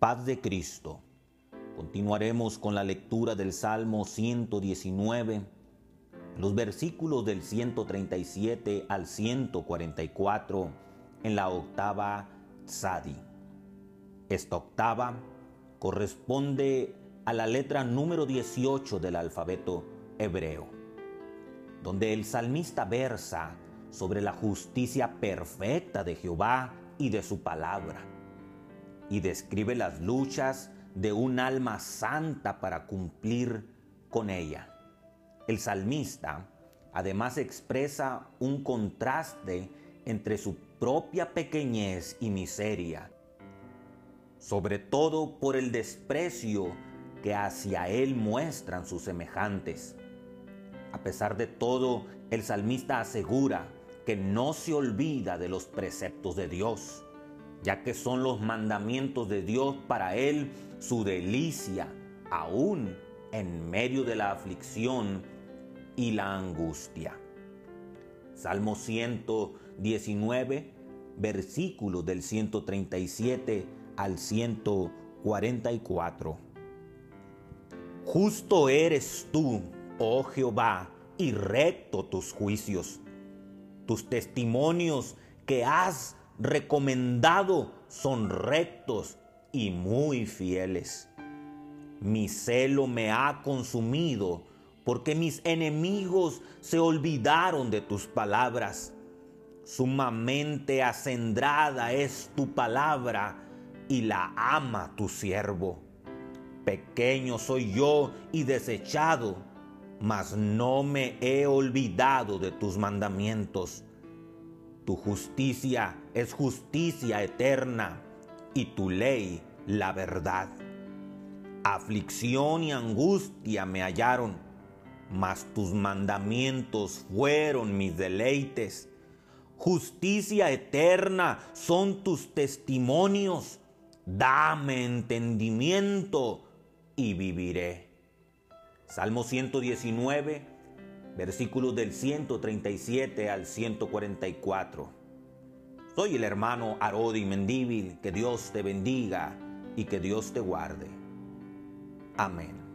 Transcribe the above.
paz de Cristo. Continuaremos con la lectura del Salmo 119, los versículos del 137 al 144 en la octava Tzadi. Esta octava corresponde a la letra número 18 del alfabeto hebreo, donde el salmista versa sobre la justicia perfecta de Jehová y de su palabra, y describe las luchas de un alma santa para cumplir con ella. El salmista además expresa un contraste entre su propia pequeñez y miseria, sobre todo por el desprecio que hacia él muestran sus semejantes. A pesar de todo, el salmista asegura que no se olvida de los preceptos de Dios, ya que son los mandamientos de Dios para él su delicia, aún en medio de la aflicción y la angustia. Salmo 119, versículos del 137 al 144. Justo eres tú, oh Jehová, y recto tus juicios. Tus testimonios que has recomendado son rectos y muy fieles. Mi celo me ha consumido porque mis enemigos se olvidaron de tus palabras. Sumamente acendrada es tu palabra y la ama tu siervo. Pequeño soy yo y desechado, mas no me he olvidado de tus mandamientos. Tu justicia es justicia eterna y tu ley la verdad. Aflicción y angustia me hallaron, mas tus mandamientos fueron mis deleites. Justicia eterna son tus testimonios. Dame entendimiento y viviré. Salmo 119, versículos del 137 al 144. Soy el hermano Arodi Mendíbil, que Dios te bendiga y que Dios te guarde. Amén.